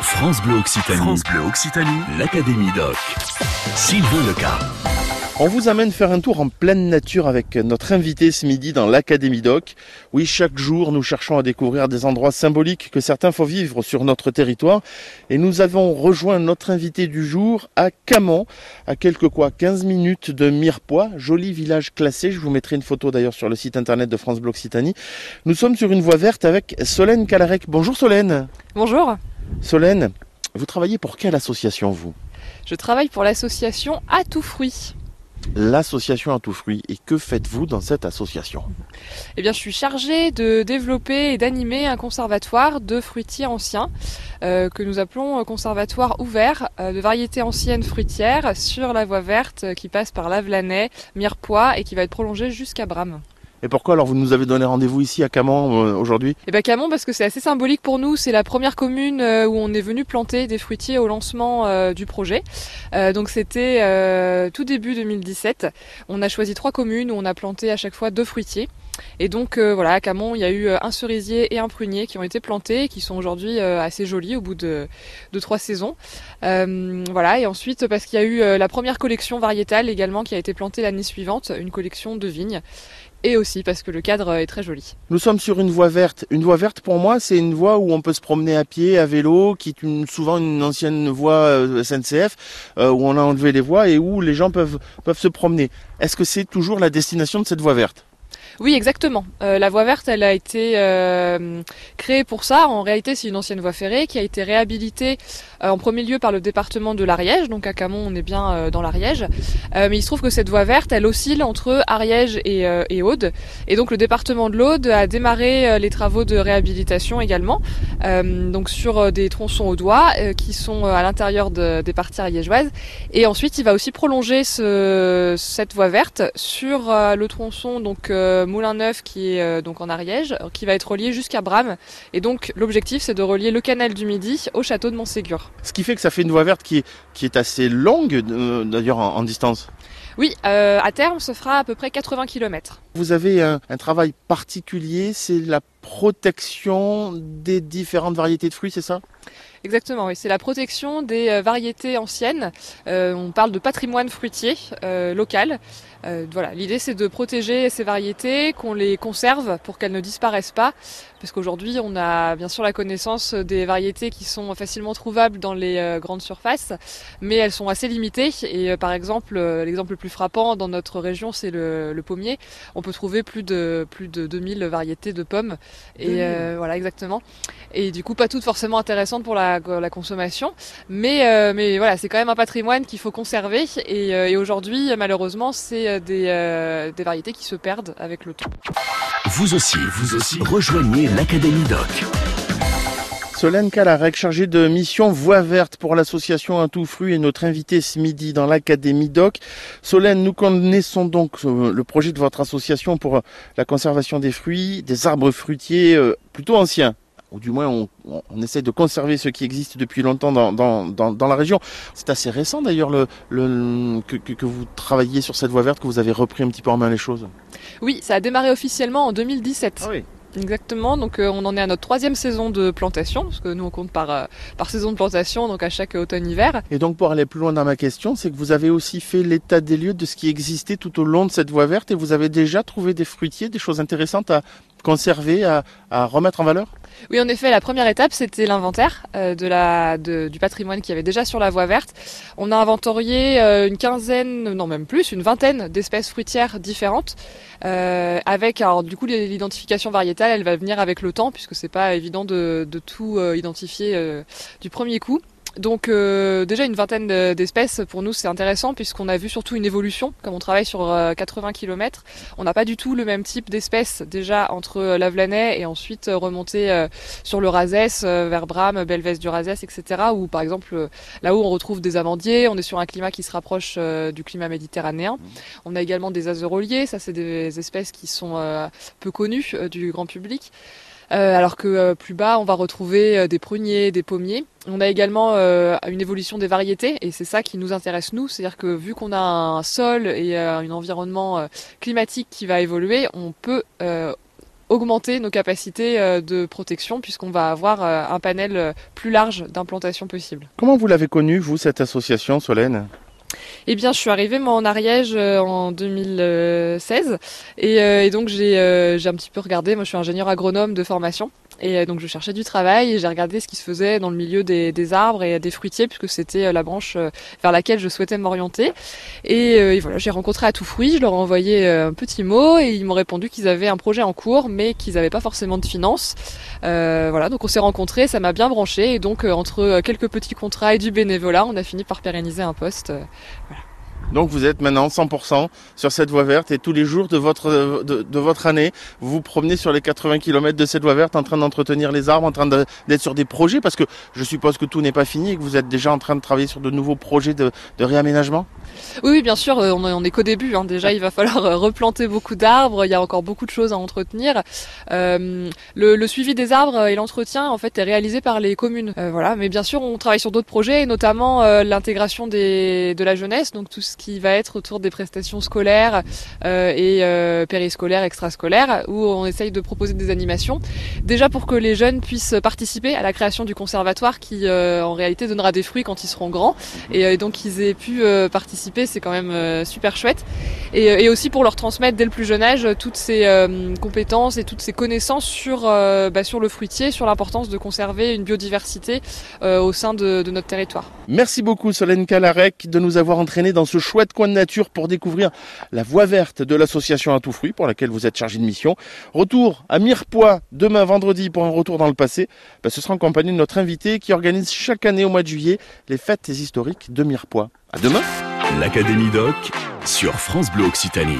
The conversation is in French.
France Bleu Occitanie. France Bleu Occitanie. L'Académie Doc. Sylvain Leca. On vous amène faire un tour en pleine nature avec notre invité ce midi dans l'Académie Doc. Oui, chaque jour, nous cherchons à découvrir des endroits symboliques que certains font vivre sur notre territoire. Et nous avons rejoint notre invité du jour à Camon, à quelques quoi, 15 minutes de Mirepoix, joli village classé. Je vous mettrai une photo d'ailleurs sur le site internet de France Bleu Occitanie. Nous sommes sur une voie verte avec Solène Calarec. Bonjour Solène. Bonjour. Solène, vous travaillez pour quelle association vous? Je travaille pour l'association À tout fruit. L'association À tout fruit. Et que faites-vous dans cette association? Eh bien, je suis chargée de développer et d'animer un conservatoire de fruitiers anciens euh, que nous appelons conservatoire ouvert euh, de variétés anciennes fruitières sur la voie verte euh, qui passe par Lavelanet, Mirepoix et qui va être prolongée jusqu'à Bram. Et pourquoi alors vous nous avez donné rendez-vous ici à Camon euh, aujourd'hui? Eh bien Camon parce que c'est assez symbolique pour nous, c'est la première commune euh, où on est venu planter des fruitiers au lancement euh, du projet. Donc c'était tout début 2017. On a choisi trois communes où on a planté à chaque fois deux fruitiers. Et donc voilà, à Camon, il y a eu un cerisier et un prunier qui ont été plantés et qui sont aujourd'hui assez jolis au bout de, trois saisons. Voilà, et ensuite parce qu'il y a eu la première collection variétale également qui a été plantée l'année suivante, une collection de vignes. Et aussi parce que le cadre est très joli. Nous sommes sur une voie verte. Une voie verte pour moi, c'est une voie où on peut se promener à pied, à vélo, qui est souvent une ancienne voie euh, SNCF, euh, où on a enlevé les voies et où les gens peuvent, peuvent se promener. Est-ce que c'est toujours la destination de cette voie verte? Oui, exactement. Euh, la voie verte, elle a été euh, créée pour ça. En réalité, c'est une ancienne voie ferrée qui a été réhabilitée euh, en premier lieu par le département de l'Ariège. Donc à Camon, on est bien euh, dans l'Ariège. Euh, mais il se trouve que cette voie verte, elle oscille entre Ariège et, euh, et Aude. Et donc le département de l'Aude a démarré les travaux de réhabilitation également. Donc sur des tronçons au doigt qui sont à l'intérieur de- des parties ariégeoises. Et ensuite, il va aussi prolonger ce, cette voie verte sur le tronçon donc euh, Moulin Neuf qui est euh, donc en Ariège, qui va être relié jusqu'à Bram. Et donc l'objectif, c'est de relier le canal du Midi au château de Montségur. Ce qui fait que ça fait une voie verte qui est, qui est assez longue, euh, d'ailleurs en, en distance. Oui, euh, à terme, ce fera à peu près 80 km. Vous avez un, un travail particulier, c'est la protection des différentes variétés de fruits, c'est ça? Exactement, oui. C'est la protection des euh, variétés anciennes. Euh, on parle de patrimoine fruitier euh, local. Euh, voilà, l'idée c'est de protéger ces variétés, qu'on les conserve pour qu'elles ne disparaissent pas, parce qu'aujourd'hui on a bien sûr la connaissance des variétés qui sont facilement trouvables dans les grandes surfaces, mais elles sont assez limitées. Et par exemple, l'exemple le plus frappant dans notre région, c'est le, le pommier. On peut trouver plus de plus de 2000 variétés de pommes. Et voilà, exactement. Et du coup, pas toutes forcément intéressantes pour la, la consommation, mais euh, mais voilà, c'est quand même un patrimoine qu'il faut conserver. Et, euh, et aujourd'hui, malheureusement, c'est euh, des euh, des variétés qui se perdent avec le temps. Vous aussi, vous aussi, rejoignez l'Académie Doc. Solène Calarec, chargée de mission Voie Verte pour l'association Un Tout Fruit, est notre invitée ce midi dans l'Académie Doc. Solène, nous connaissons donc le projet de votre association pour la conservation des fruits, des arbres fruitiers plutôt anciens. Ou du moins, on, on- essaie de conserver ceux qui existent depuis longtemps dans, dans, dans, dans la région. C'est assez récent d'ailleurs le, le, que, vous travaillez sur cette voie verte, que vous avez repris un petit peu en main les choses. Oui, ça a démarré officiellement en 2017. oui. Exactement, donc euh, on en est à notre troisième saison de plantation, parce que nous on compte par, euh, par saison de plantation, donc à chaque automne-hiver. Et donc pour aller plus loin dans ma question, c'est que vous avez aussi fait l'état des lieux de ce qui existait tout au long de cette voie verte et vous avez déjà trouvé des fruitiers, des choses intéressantes à conserver, à, remettre en valeur Oui, en effet, la première étape, c'était l'inventaire euh, du patrimoine qu'il y avait déjà sur la voie verte. On a inventorié euh, une quinzaine, non même plus, une vingtaine d'espèces fruitières différentes. euh, avec, du coup, l'identification variétale, elle va venir avec le temps, puisque c'est pas évident de, tout identifier du premier coup. Donc euh, déjà une vingtaine de- d'espèces pour nous c'est intéressant puisqu'on a vu surtout une évolution. Comme on travaille sur euh, 80 km on n'a pas du tout le même type d'espèces déjà entre euh, Lavelanet et ensuite euh, remonter euh, sur le Razès euh, vers Bram, Belvès du Razès etc où par exemple euh, là-haut on retrouve des amandiers on est sur un climat qui se rapproche euh, du climat méditerranéen. On a également des azeroliers ça c'est des espèces qui sont euh, peu connues euh, du grand public. Euh, alors que euh, plus bas, on va retrouver euh, des pruniers, des pommiers. On a également euh, une évolution des variétés, et c'est ça qui nous intéresse nous, c'est-à-dire que vu qu'on a un sol et euh, un environnement euh, climatique qui va évoluer, on peut euh, augmenter nos capacités de protection puisqu'on va avoir un panel plus large d'implantations possibles. Comment vous l'avez connue, vous, cette association, Solène? Eh bien, je suis arrivée moi en Ariège en 2016 et, et donc j'ai j'ai un petit peu regardé. Moi, je suis ingénieur agronome de formation et euh, donc je cherchais du travail et j'ai regardé ce qui se faisait dans le milieu des, des arbres et des fruitiers puisque c'était euh, la branche euh, vers laquelle je souhaitais m'orienter. Et, voilà, j'ai rencontré à tout fruit, je leur ai envoyé un petit mot et ils m'ont répondu qu'ils avaient un projet en cours mais qu'ils n'avaient pas forcément de finances. Euh, voilà, donc on s'est rencontrés, ça m'a bien branché et donc entre quelques petits contrats et du bénévolat, on a fini par pérenniser un poste. voilà. Donc vous êtes maintenant 100% sur cette voie verte et tous les jours de votre, de, votre année, vous vous promenez sur les 80 km de cette voie verte en train d'entretenir les arbres, en train d'être sur des projets parce que je suppose que tout n'est pas fini et que vous êtes déjà en train de travailler sur de nouveaux projets de, réaménagement? Oui, bien sûr, euh, on est qu'au début. Hein. Déjà, il va falloir euh, replanter beaucoup d'arbres. Il y a encore beaucoup de choses à entretenir. Euh, le, suivi des arbres et l'entretien, en fait, est réalisé par les communes. voilà. Mais bien sûr, on travaille sur d'autres projets, notamment l'intégration de la jeunesse, donc tout ce qui va être autour des prestations scolaires euh, et euh, périscolaires, extrascolaires, où on essaye de proposer des animations. Déjà pour que les jeunes puissent participer à la création du conservatoire qui euh, en réalité donnera des fruits quand ils seront grands. Et, donc qu'ils aient pu participer, c'est quand même super chouette. Et, aussi pour leur transmettre dès le plus jeune âge toutes ces compétences et toutes ces connaissances sur, bah, sur le fruitier, sur l'importance de conserver une biodiversité au sein de, notre territoire. Merci beaucoup Solène Calarec de nous avoir entraîné dans ce chouette coin de nature pour découvrir la voie verte de l'association à tout fruit pour laquelle vous êtes chargé de mission. Retour à Mirepoix demain vendredi pour un retour dans le passé. Ben, ce sera en compagnie de notre invité qui organise chaque année au mois de juillet les fêtes historiques de Mirepoix. À demain. L'Académie Doc sur France Bleu Occitanie.